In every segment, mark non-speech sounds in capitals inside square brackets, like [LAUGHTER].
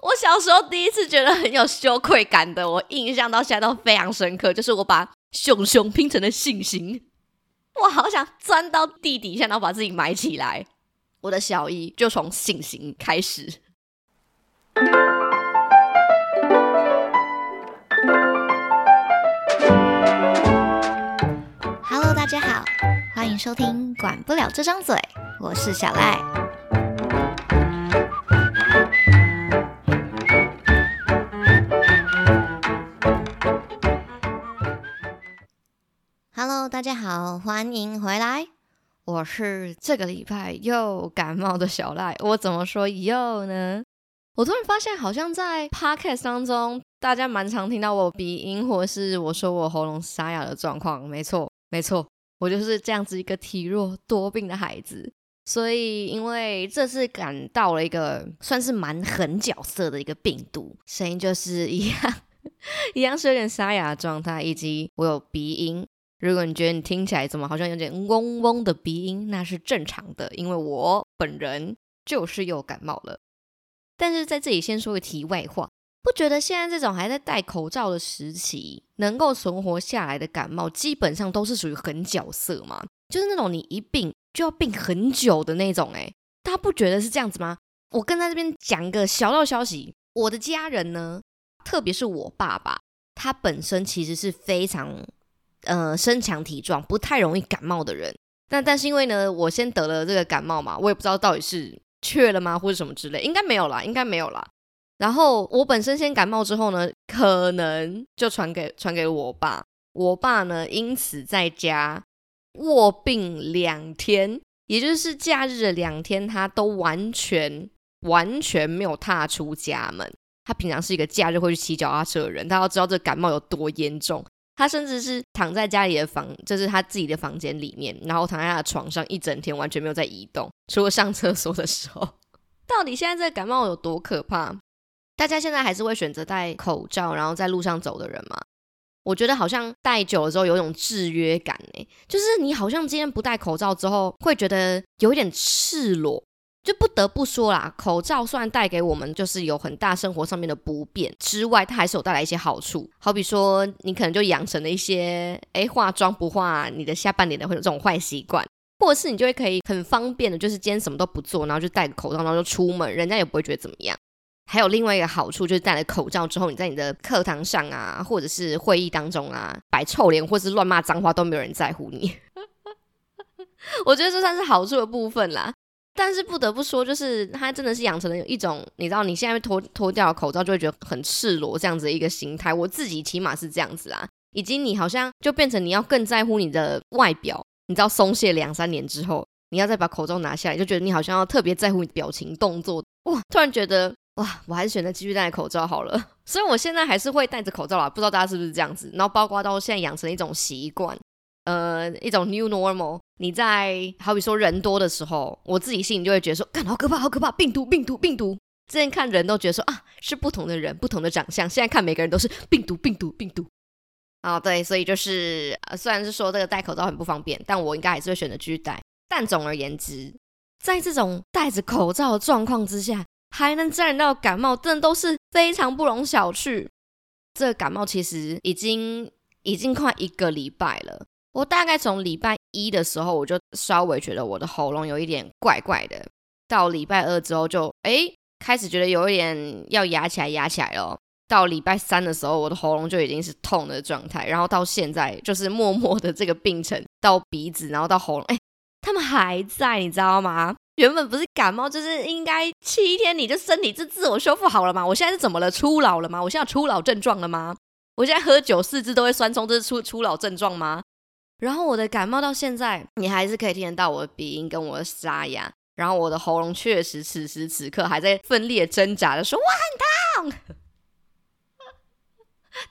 我小时候第一次觉得很有羞愧感的，我印象到现在都非常深刻，就是我把熊熊拼成了信心，我好想钻到地底下，然后把自己埋起来。我的小一就从信心开始。Hello，大家好，欢迎收听《管不了这张嘴》，我是小赖。大家好，欢迎回来。我是这个礼拜又感冒的小赖。我怎么说又呢？我突然发现，好像在 Podcast 当中，大家蛮常听到我鼻音，或是我说我喉咙沙哑的状况。没错，没错，我就是这样子一个体弱多病的孩子。所以，因为这次感到了一个算是蛮狠角色的一个病毒，声音就是一样，[LAUGHS] 一样是有点沙哑的状态，以及我有鼻音。如果你觉得你听起来怎么好像有点嗡嗡的鼻音，那是正常的，因为我本人就是又感冒了。但是在这里先说个题外话，不觉得现在这种还在戴口罩的时期，能够存活下来的感冒，基本上都是属于狠角色吗？就是那种你一病就要病很久的那种。诶，大家不觉得是这样子吗？我跟在这边讲个小道消息，我的家人呢，特别是我爸爸，他本身其实是非常。呃，身强体壮，不太容易感冒的人。但但是因为呢，我先得了这个感冒嘛，我也不知道到底是确了吗，或者什么之类，应该没有啦，应该没有啦。然后我本身先感冒之后呢，可能就传给传给我爸，我爸呢因此在家卧病两天，也就是假日的两天，他都完全完全没有踏出家门。他平常是一个假日会去骑脚踏车的人，他要知道这感冒有多严重。他甚至是躺在家里的房，就是他自己的房间里面，然后躺在他的床上一整天，完全没有在移动，除了上厕所的时候。[LAUGHS] 到底现在这个感冒有多可怕？大家现在还是会选择戴口罩，然后在路上走的人吗？我觉得好像戴久了之后有一种制约感呢，就是你好像今天不戴口罩之后，会觉得有一点赤裸。就不得不说啦，口罩虽然带给我们就是有很大生活上面的不便之外，它还是有带来一些好处。好比说，你可能就养成了一些哎化妆不化你的下半脸的会有这种坏习惯，或者是你就会可以很方便的，就是今天什么都不做，然后就戴个口罩，然后就出门，人家也不会觉得怎么样。还有另外一个好处，就是戴了口罩之后，你在你的课堂上啊，或者是会议当中啊，摆臭脸或是乱骂脏话都没有人在乎你。[LAUGHS] 我觉得这算是好处的部分啦。但是不得不说，就是他真的是养成了一种，你知道，你现在脱脱掉口罩就会觉得很赤裸这样子的一个心态。我自己起码是这样子啊，以及你好像就变成你要更在乎你的外表。你知道，松懈两三年之后，你要再把口罩拿下来，就觉得你好像要特别在乎你的表情动作。哇，突然觉得哇，我还是选择继续戴口罩好了。[LAUGHS] 所以我现在还是会戴着口罩啦，不知道大家是不是这样子。然后包括到现在养成一种习惯。呃，一种 new normal。你在好比说人多的时候，我自己心里就会觉得说，干好可怕，好可怕，病毒，病毒，病毒。之前看人都觉得说啊，是不同的人，不同的长相。现在看每个人都是病毒，病毒，病毒。啊，对，所以就是呃，虽然是说这个戴口罩很不方便，但我应该还是会选择继续戴。但总而言之，在这种戴着口罩的状况之下，还能沾染到感冒，真的都是非常不容小觑。这个感冒其实已经已经快一个礼拜了。我大概从礼拜一的时候，我就稍微觉得我的喉咙有一点怪怪的。到礼拜二之后，就哎开始觉得有一点要压起来，压起来了。到礼拜三的时候，我的喉咙就已经是痛的状态。然后到现在，就是默默的这个病程到鼻子，然后到喉咙，哎，他们还在，你知道吗？原本不是感冒，就是应该七天你就身体就自我修复好了吗？我现在是怎么了？初老了吗？我现在初老症状了吗？我现在喝酒四肢都会酸痛，这是初初老症状吗？然后我的感冒到现在，你还是可以听得到我的鼻音跟我的沙哑。然后我的喉咙确实此时此刻还在奋力挣扎的说：“我很痛。”[LAUGHS]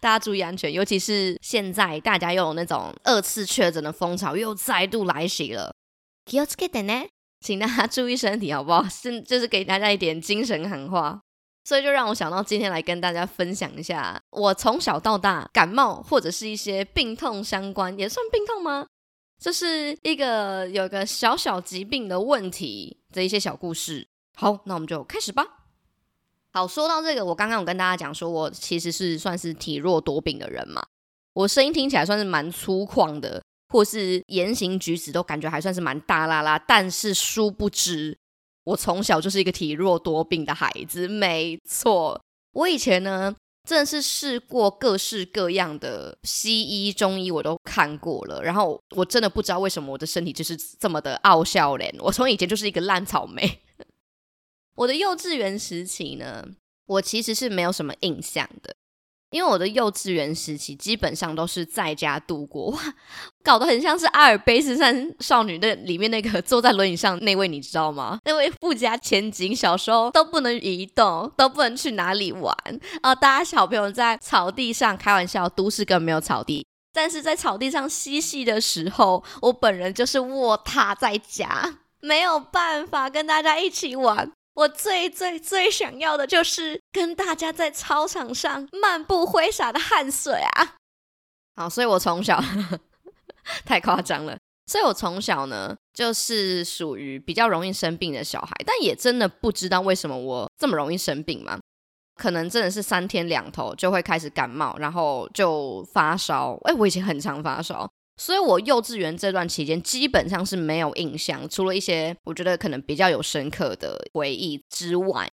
大家注意安全，尤其是现在大家又有那种二次确诊的风潮又再度来袭了。気をつけてね，请大家注意身体好不好？是就是给大家一点精神喊话。 所以就让我想到今天来跟大家分享一下，我从小到大感冒或者是一些病痛相关，也算病痛吗？这是一个有个小小疾病的问题的一些小故事。好，那我们就开始吧。好，说到这个，我刚刚有跟大家讲说，我其实是算是体弱多病的人嘛，我声音听起来算是蛮粗犷的，或是言行举止都感觉还算是蛮大啦啦，但是殊不知，我从小就是一个体弱多病的孩子。没错，我以前呢，真的是试过各式各样的西医、中医，我都看过了，然后我真的不知道为什么我的身体就是这么的傲笑脸。我从以前就是一个烂草莓。[LAUGHS] 我的幼稚园时期呢，我其实是没有什么印象的，因为我的幼稚园时期基本上都是在家度过。哇，搞得很像是阿尔卑斯山少女的里面那个 [LAUGHS] 坐在轮椅上那位，你知道吗？那位富家千金，小时候都不能移动，都不能去哪里玩啊！大家小朋友在草地上开玩笑，都市更没有草地，但是在草地上嬉戏的时候，我本人就是卧榻在家，没有办法跟大家一起玩。我最最最想要的就是跟大家在操场上漫步挥洒的汗水啊！好，所以我从小 [LAUGHS] 太夸张了，所以我从小呢就是属于比较容易生病的小孩，但也真的不知道为什么我这么容易生病嘛？可能真的是三天两头就会开始感冒，然后就发烧。哎，我以前很常发烧。所以，我幼稚园这段期间基本上是没有印象，除了一些我觉得可能比较有深刻的回忆之外，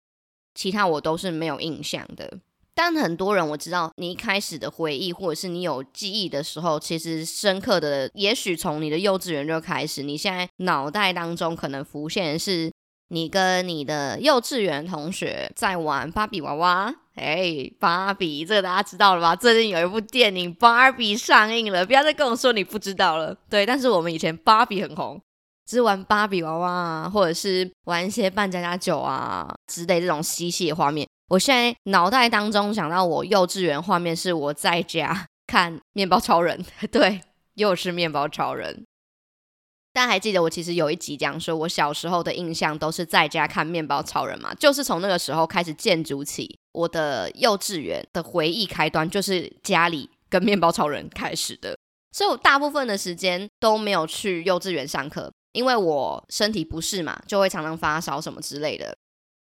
其他我都是没有印象的。但很多人我知道，你一开始的回忆或者是你有记忆的时候，其实深刻的，也许从你的幼稚园就开始，你现在脑袋当中可能浮现的是。你跟你的幼稚园同学在玩芭比娃娃，哎，芭比，这个大家知道了吧？最近有一部电影《芭比》上映了，不要再跟我说你不知道了。对，但是我们以前芭比很红，只是玩芭比娃娃啊，或者是玩一些扮家家酒啊之类这种嬉戏的画面。我现在脑袋当中想到我幼稚园画面是我在家 [LAUGHS] 看面包超人，对，又是面包超人。大家还记得我其实有一集讲说，我小时候的印象都是在家看面包超人嘛，就是从那个时候开始建筑起我的幼稚园的回忆开端，就是家里跟面包超人开始的。所以我大部分的时间都没有去幼稚园上课，因为我身体不适嘛，就会常常发烧什么之类的。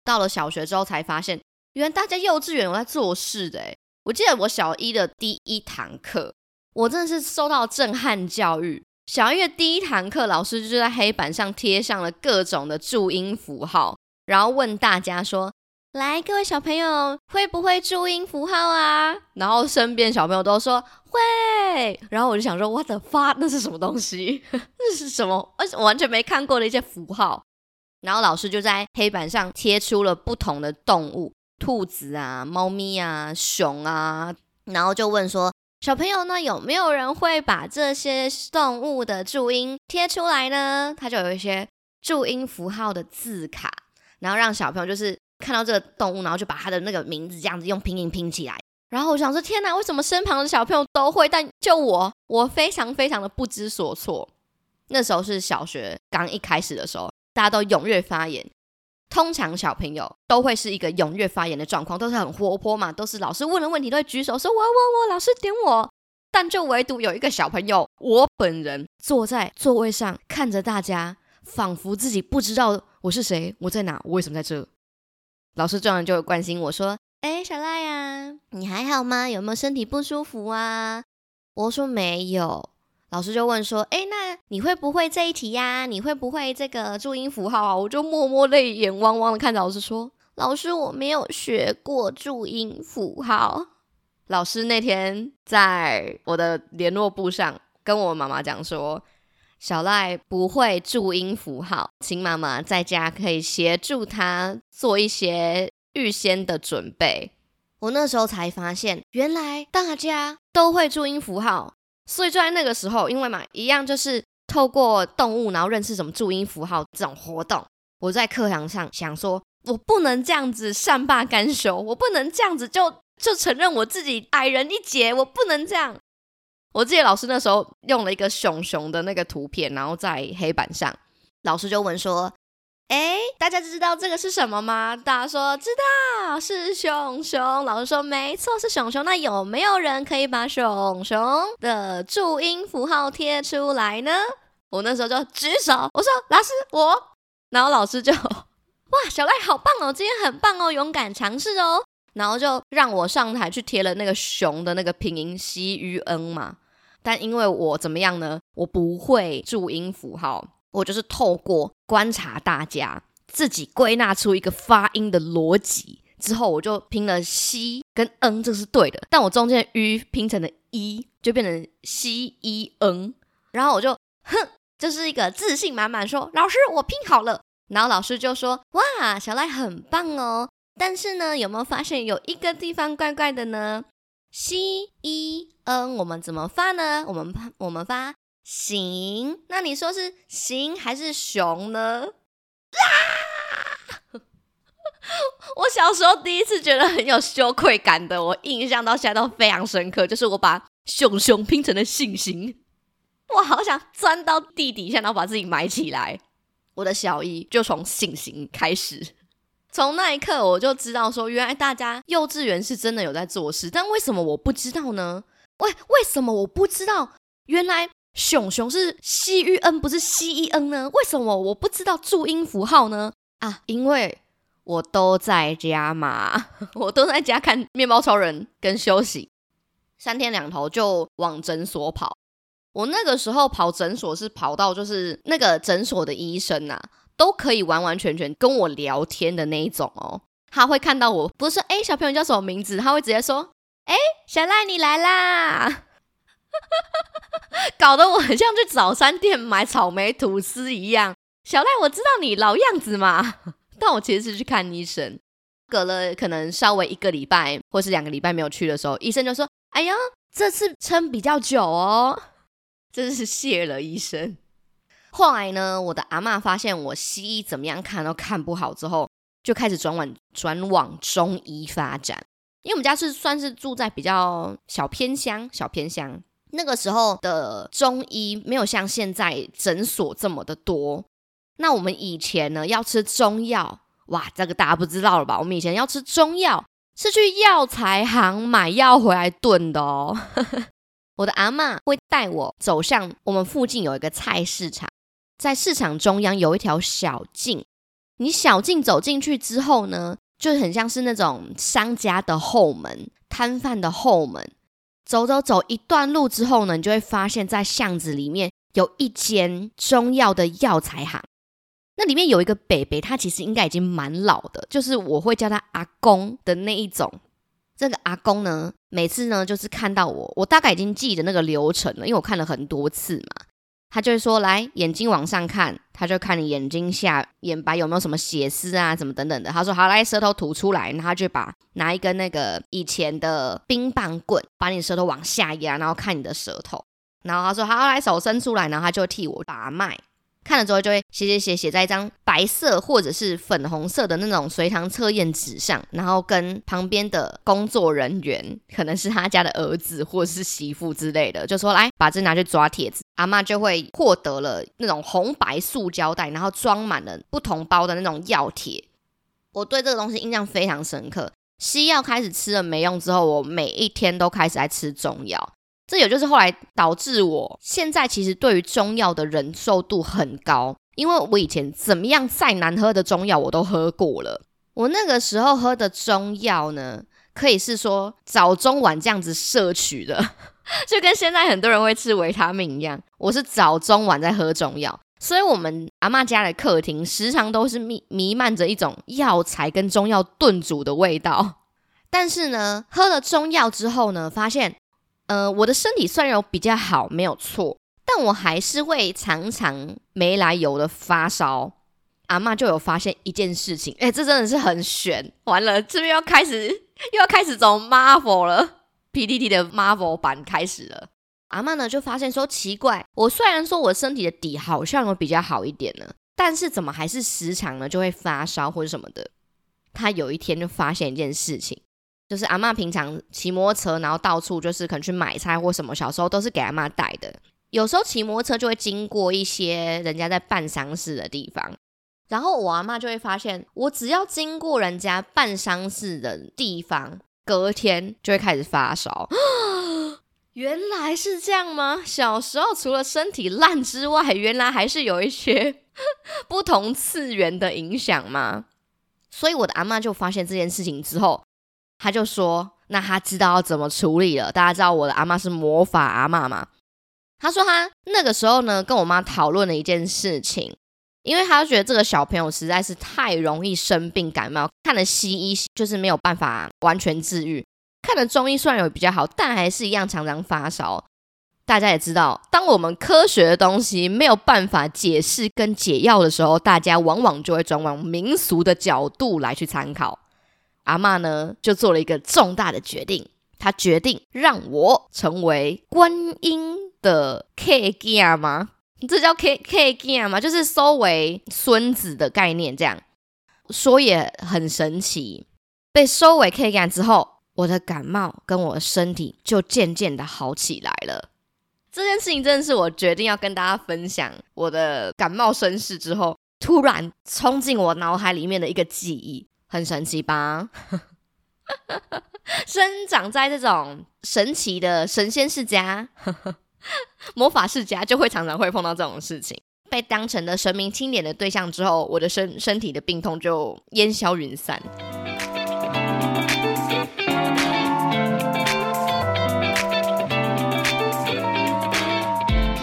到了小学之后才发现，原来大家幼稚园有在做事的。我记得我小一的第一堂课，我真的是受到震撼教育。小月第一堂课，老师就在黑板上贴上了各种的注音符号，然后问大家说：“来，各位小朋友，会不会注音符号啊？”然后身边小朋友都说会，然后我就想说：“What the fuck？那是什么东西？那是什么？而且完全没看过的一些符号。”然后老师就在黑板上贴出了不同的动物，兔子啊、猫咪啊、熊啊，然后就问说。小朋友，呢有没有人会把这些动物的注音贴出来呢？他就有一些注音符号的字卡，然后让小朋友就是看到这个动物，然后就把它的那个名字这样子用拼音拼起来。然后我想说，天哪，为什么身旁的小朋友都会，但就我，我非常非常的不知所措。那时候是小学刚一开始的时候，大家都踊跃发言。通常小朋友都会是一个踊跃发言的状况，都是很活泼嘛，都是老师问了问题都会举手说“我我我”，老师点我。但就唯独有一个小朋友，我本人坐在座位上看着大家，仿佛自己不知道我是谁，我在哪，我为什么在这。老师这样就会关心我说：“哎，小赖呀，你还好吗？有没有身体不舒服啊？”我说：“没有。”老师就问说：“哎，那你会不会这一题呀？你会不会这个注音符号啊？”我就默默泪眼汪汪的看着老师说：“老师，我没有学过注音符号。”老师那天在我的联络簿上跟我妈妈讲说：“小赖不会注音符号，请妈妈在家可以协助他做一些预先的准备。”我那时候才发现，原来大家都会注音符号。所以就在那个时候，因为嘛，一样就是透过动物，然后认识什么注音符号这种活动。我在课堂上想说，我不能这样子善罢甘休，我不能这样子就就承认我自己矮人一截，我不能这样。我记得老师那时候用了一个熊熊的那个图片，然后在黑板上，老师就问说。哎，大家知道这个是什么吗？大家说知道是熊熊。老师说没错是熊熊。那有没有人可以把熊熊的注音符号贴出来呢？我那时候就举手，我说老师我。然后老师就哇，小赖好棒哦，今天很棒哦，勇敢尝试哦。然后就让我上台去贴了那个熊的那个拼音 C U N 嘛。但因为我怎么样呢？我不会注音符号，我就是透过观察大家，自己归纳出一个发音的逻辑。之后我就拼了 C 跟 N，这是对的。但我中间的 u 拼成了 E，就变成 C E N。然后我就哼，就是一个自信满满说：“老师，我拼好了。”然后老师就说：“哇，小赖很棒哦。”但是呢，有没有发现有一个地方怪怪的呢？C E N 我们怎么发呢？我们发我们发行。那你说是行还是熊呢？啊！[LAUGHS] 我小时候第一次觉得很有羞愧感的，我印象到现在都非常深刻，就是我把熊熊拼成了信心。我好想钻到地底下，然后把自己埋起来。我的小一就从信心开始，从那一刻我就知道说，原来大家幼稚园是真的有在做事，但为什么我不知道呢？为为什么我不知道？原来熊熊是 C U N 不是 C E N 呢？为什么我不知道注音符号呢？啊，因为我都在家嘛，[LAUGHS] 我都在家看面包超人跟休息，三天两头就往诊所跑。我那个时候跑诊所是跑到就是那个诊所的医生呐，都可以完完全全跟我聊天的那一种哦。他会看到我，不是说哎小朋友叫什么名字，他会直接说哎小赖你来啦，[LAUGHS] 搞得我很像去早餐店买草莓吐司一样。小赖我知道你老样子嘛，[LAUGHS] 但我其实是去看医生。隔了可能稍微一个礼拜或是两个礼拜没有去的时候，医生就说哎呀这次撑比较久哦。真是谢了医生。后来呢，我的阿妈发现我西医怎么样看都看不好，之后就开始转往转往中医发展。因为我们家是算是住在比较小偏乡，小偏乡那个时候的中医没有像现在诊所这么的多。那我们以前呢要吃中药，哇，这个大家不知道了吧？我们以前要吃中药是去药材行买药回来炖的哦。[LAUGHS] 我的阿妈会带我走向我们附近有一个菜市场，在市场中央有一条小径。你小径走进去之后呢，就很像是那种商家的后门、摊贩的后门。走走走一段路之后呢，你就会发现，在巷子里面有一间中药的药材行。那里面有一个北北，他其实应该已经蛮老的，就是我会叫他阿公的那一种。这个阿公呢，每次呢就是看到我，我大概已经记得那个流程了，因为我看了很多次嘛。他就会说：“来，眼睛往上看，他就看你眼睛下眼白有没有什么血丝啊，怎么等等的。”他说：“好，来，舌头吐出来。”然后他就把拿一根那个以前的冰棒棍，把你舌头往下压，然后看你的舌头。然后他说：“好，来，手伸出来。”然后他就替我把脉。看了之后就会写写写写在一张白色或者是粉红色的那种随堂测验纸上，然后跟旁边的工作人员，可能是他家的儿子或者是媳妇之类的，就说来把这拿去抓帖子，阿妈就会获得了那种红白塑胶袋，然后装满了不同包的那种药帖。我对这个东西印象非常深刻。西药开始吃了没用之后，我每一天都开始在吃中药。这也就是后来导致我现在其实对于中药的忍受度很高，因为我以前怎么样再难喝的中药我都喝过了。我那个时候喝的中药呢，可以是说早中晚这样子摄取的，[LAUGHS] 就跟现在很多人会吃维他命一样。我是早中晚在喝中药，所以我们阿妈家的客厅时常都是弥弥漫着一种药材跟中药炖煮的味道。但是呢，喝了中药之后呢，发现。呃，我的身体虽然有比较好，没有错，但我还是会常常没来由的发烧。阿妈就有发现一件事情，哎，这真的是很悬。完了，这边要开始又要开始走 Marvel 了，PTT 的 Marvel 版开始了。阿妈呢就发现说奇怪，我虽然说我身体的底好像有比较好一点呢，但是怎么还是时常呢就会发烧或者什么的。他有一天就发现一件事情。就是阿妈平常骑摩托车，然后到处就是可能去买菜或什么，小时候都是给阿妈带的。有时候骑摩托车就会经过一些人家在办丧事的地方，然后我阿妈就会发现，我只要经过人家办丧事的地方，隔天就会开始发烧。[GASPS] 原来是这样吗？小时候除了身体烂之外，原来还是有一些 [LAUGHS] 不同次元的影响吗？所以我的阿妈就发现这件事情之后，他就说：“那他知道要怎么处理了。”大家知道我的阿妈是魔法阿妈吗？”他说他那个时候呢，跟我妈讨论了一件事情，因为他觉得这个小朋友实在是太容易生病感冒，看了西医就是没有办法完全治愈，看了中医虽然有比较好，但还是一样常常发烧。大家也知道，当我们科学的东西没有办法解释跟解药的时候，大家往往就会转往民俗的角度来去参考。阿妈呢，就做了一个重大的决定，她决定让我成为观音的 K G 吗？这叫 K K G 吗？就是收为孙子的概念。这样说也很神奇。被收为 K G 之后，我的感冒跟我的身体就渐渐的好起来了。这件事情真的是我决定要跟大家分享我的感冒身世之后，突然冲进我脑海里面的一个记忆，很神奇吧？[LAUGHS] 生长在这种神奇的神仙世家、[LAUGHS] 魔法世家，就会常常会碰到这种事情。被当成了神明钦点的对象之后，我的身身体的病痛就烟消云散。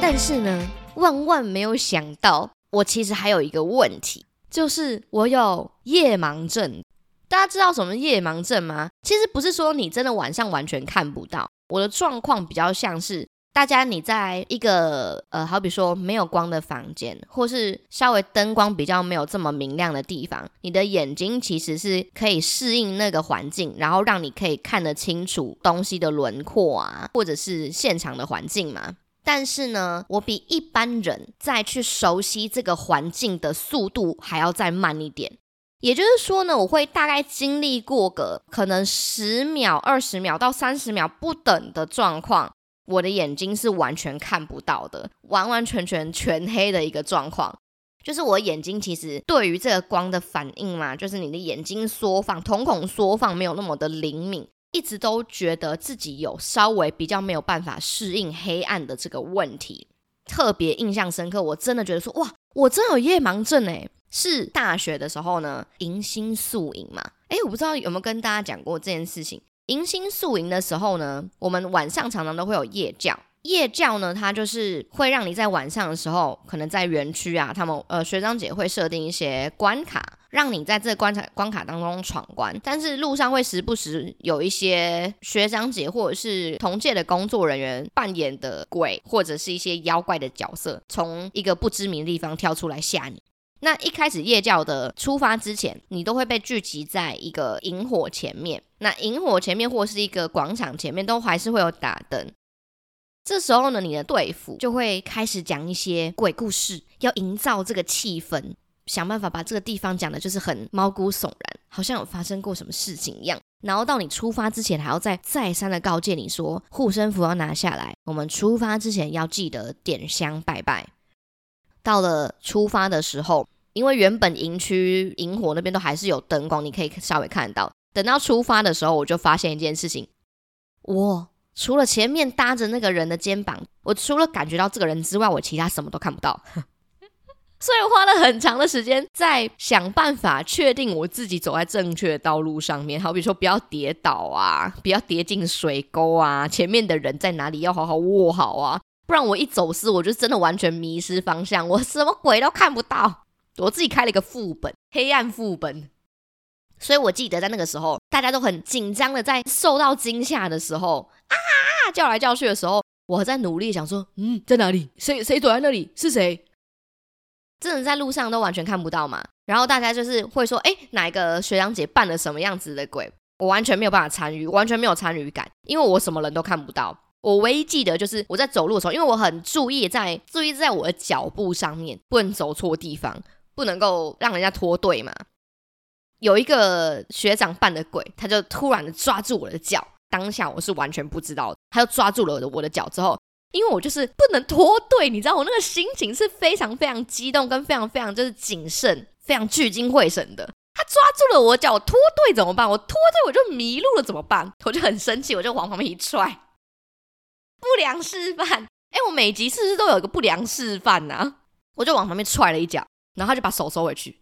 但是呢，万万没有想到，我其实还有一个问题，就是我有夜盲症。大家知道什么夜盲症吗？其实不是说你真的晚上完全看不到。我的状况比较像是，大家你在一个呃，好比说没有光的房间，或是稍微灯光比较没有这么明亮的地方，你的眼睛其实是可以适应那个环境，然后让你可以看得清楚东西的轮廓啊，或者是现场的环境嘛。但是呢，我比一般人再去熟悉这个环境的速度还要再慢一点。也就是说呢，我会大概经历过个可能十秒、二十秒到三十秒不等的状况，我的眼睛是完全看不到的，完完全全全黑的一个状况。就是我眼睛其实对于这个光的反应嘛，就是你的眼睛缩放、瞳孔缩放没有那么的灵敏。一直都觉得自己有稍微比较没有办法适应黑暗的这个问题，特别印象深刻。我真的觉得说，哇，我真有夜盲症诶。是大学的时候呢，迎新宿营嘛。诶，我不知道有没有跟大家讲过这件事情。迎新宿营的时候呢，我们晚上常常都会有夜教。夜教呢，它就是会让你在晚上的时候，可能在园区啊，他们呃学长姐会设定一些关卡。让你在这关卡关卡当中闯关，但是路上会时不时有一些学长姐或者是同届的工作人员扮演的鬼或者是一些妖怪的角色，从一个不知名的地方跳出来吓你。那一开始夜教的出发之前，你都会被聚集在一个萤火前面，那萤火前面或是一个广场前面都还是会有打灯。这时候呢，你的队服就会开始讲一些鬼故事，要营造这个气氛。想办法把这个地方讲的，就是很毛骨悚然，好像有发生过什么事情一样。然后到你出发之前，还要再再三的告诫你说，护身符要拿下来。我们出发之前要记得点香拜拜。到了出发的时候，因为原本营区萤火那边都还是有灯光，你可以稍微看到。等到出发的时候，我就发现一件事情，我除了前面搭着那个人的肩膀，我除了感觉到这个人之外，我其他什么都看不到。所以花了很长的时间在想办法确定我自己走在正确的道路上面，好比说不要跌倒啊，不要跌进水沟啊，前面的人在哪里要好好握好啊，不然我一走失，我就真的完全迷失方向，我什么鬼都看不到。我自己开了一个副本，黑暗副本。所以我记得在那个时候，大家都很紧张的，在受到惊吓的时候啊叫来叫去的时候，我在努力想说，嗯，在哪里？谁谁躲在那里？是谁？真的在路上都完全看不到嘛？然后大家就是会说，哎，哪一个学长姐扮了什么样子的鬼？我完全没有办法参与，完全没有参与感，因为我什么人都看不到。我唯一记得就是我在走路的时候，因为我很注意在注意在我的脚步上面，不能走错地方，不能够让人家脱队嘛。有一个学长扮的鬼，他就突然的抓住我的脚，当下我是完全不知道，他就抓住了我的我的脚之后。因为我就是不能脱队，你知道我那个心情是非常非常激动，跟非常非常就是谨慎，非常聚精会神的。他抓住了我脚，我脱队怎么办？我脱队我就迷路了怎么办？我就很生气，我就往旁边一踹，不良示范。哎，我每集是不是都有一个不良示范呢？我就往旁边踹了一脚，然后他就把手收回去。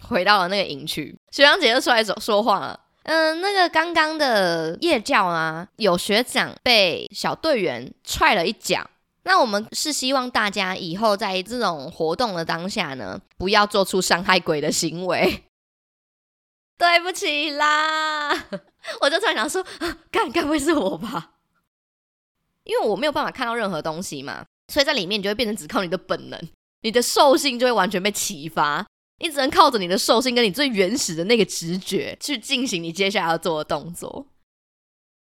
回到了那个营区，学长姐就出来说说话了。嗯，那个刚刚的夜教啊，有学长被小队员踹了一脚。那我们是希望大家以后在这种活动的当下呢，不要做出伤害鬼的行为。[LAUGHS] 对不起啦，[LAUGHS] 我就突然想说，该该不会是我吧？因为我没有办法看到任何东西嘛，所以在里面你就会变成只靠你的本能，你的兽性就会完全被启发，你只能靠着你的兽性跟你最原始的那个直觉去进行你接下来要做的动作。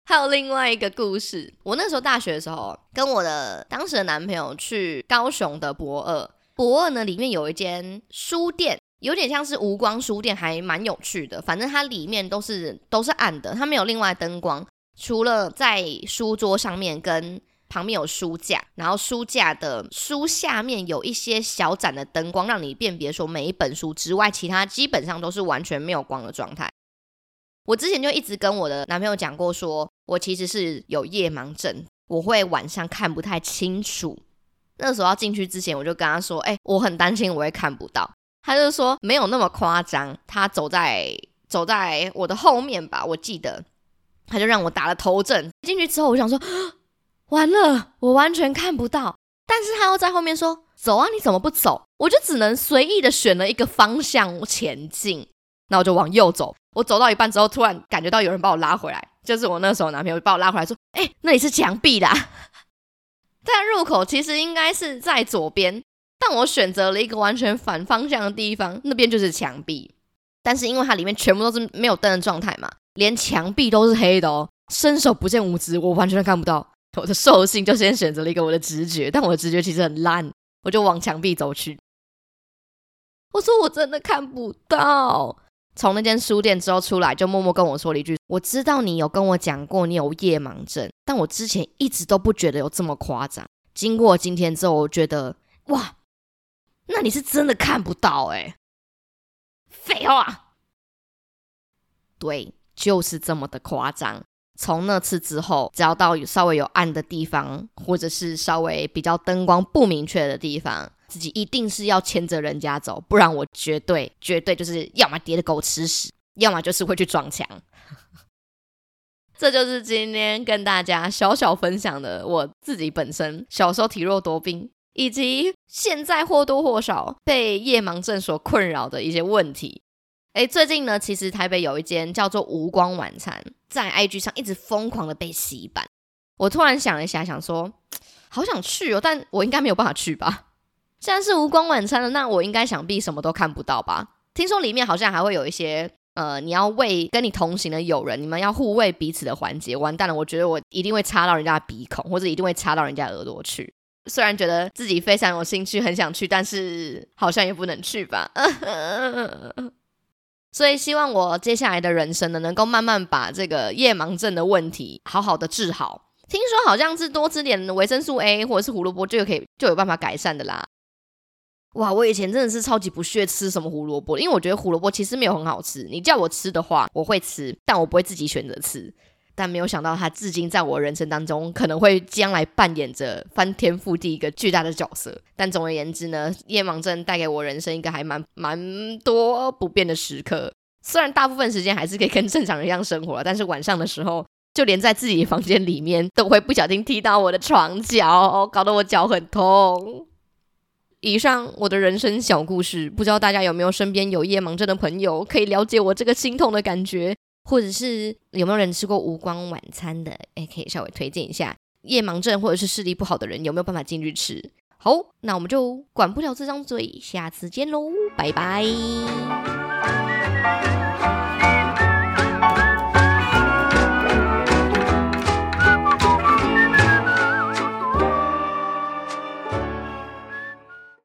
还有另外一个故事，我那时候大学的时候，跟我的当时的男朋友去高雄的博二，博二呢里面有一间书店，有点像是无光书店，还蛮有趣的。反正它里面都是都是暗的，它没有另外灯光，除了在书桌上面跟旁边有书架，然后书架的书下面有一些小盏的灯光，让你辨别说每一本书之外，其他基本上都是完全没有光的状态。我之前就一直跟我的男朋友讲过，说我其实是有夜盲症，我会晚上看不太清楚。那时候要进去之前，我就跟他说：“哎，我很担心我会看不到。”他就说：“没有那么夸张。”他走在走在我的后面吧，我记得，他就让我打了头阵。进去之后，我想说：“完了，我完全看不到。”但是他又在后面说：“走啊，你怎么不走？”我就只能随意的选了一个方向前进，那我就往右走。我走到一半之后，突然感觉到有人把我拉回来，就是我那时候男朋友把我拉回来，说：“哎，那里是墙壁啦。[LAUGHS] ”但入口其实应该是在左边，但我选择了一个完全反方向的地方，那边就是墙壁。但是因为它里面全部都是没有灯的状态嘛，连墙壁都是黑的哦，伸手不见五指，我完全看不到。我的兽性就先选择了一个我的直觉，但我的直觉其实很烂，我就往墙壁走去。我说我真的看不到。从那间书店之后出来，就默默跟我说了一句：“我知道你有跟我讲过你有夜盲症，但我之前一直都不觉得有这么夸张。经过今天之后，我觉得哇，那你是真的看不到哎。”废话，对，就是这么的夸张。从那次之后，只要到稍微有暗的地方，或者是稍微比较灯光不明确的地方。自己一定是要牵着人家走，不然我绝对绝对就是要么跌的狗吃屎，[LAUGHS] 要么就是会去撞墙。[LAUGHS] 这就是今天跟大家小小分享的我自己本身小时候体弱多病，以及现在或多或少被夜盲症所困扰的一些问题。哎，最近呢，其实台北有一间叫做无光晚餐，在 IG 上一直疯狂的被洗版。我突然想了一下，想说好想去哦，但我应该没有办法去吧。既然是无光晚餐了，那我应该想必什么都看不到吧？听说里面好像还会有一些，呃，你要喂跟你同行的友人，你们要互喂彼此的环节。完蛋了，我觉得我一定会插到人家鼻孔，或者一定会插到人家耳朵去。虽然觉得自己非常有兴趣，很想去，但是好像也不能去吧。[LAUGHS] 所以希望我接下来的人生呢，能够慢慢把这个夜盲症的问题好好的治好。听说好像是多吃点维生素 A 或者是胡萝卜就可以就有办法改善的啦。哇，我以前真的是超级不屑吃什么胡萝卜，因为我觉得胡萝卜其实没有很好吃。你叫我吃的话，我会吃，但我不会自己选择吃。但没有想到，它至今在我人生当中可能会将来扮演着翻天覆地一个巨大的角色。但总而言之呢，夜盲症带给我人生一个还蛮蛮多不便的时刻。虽然大部分时间还是可以跟正常人一样生活，但是晚上的时候，就连在自己房间里面都会不小心踢到我的床脚，搞得我脚很痛。以上我的人生小故事，不知道大家有没有身边有夜盲症的朋友，可以了解我这个心痛的感觉，或者是有没有人吃过无光晚餐的，哎，可以稍微推荐一下。夜盲症或者是视力不好的人有没有办法进去吃？好，那我们就管不了这张嘴，下次见喽，拜拜。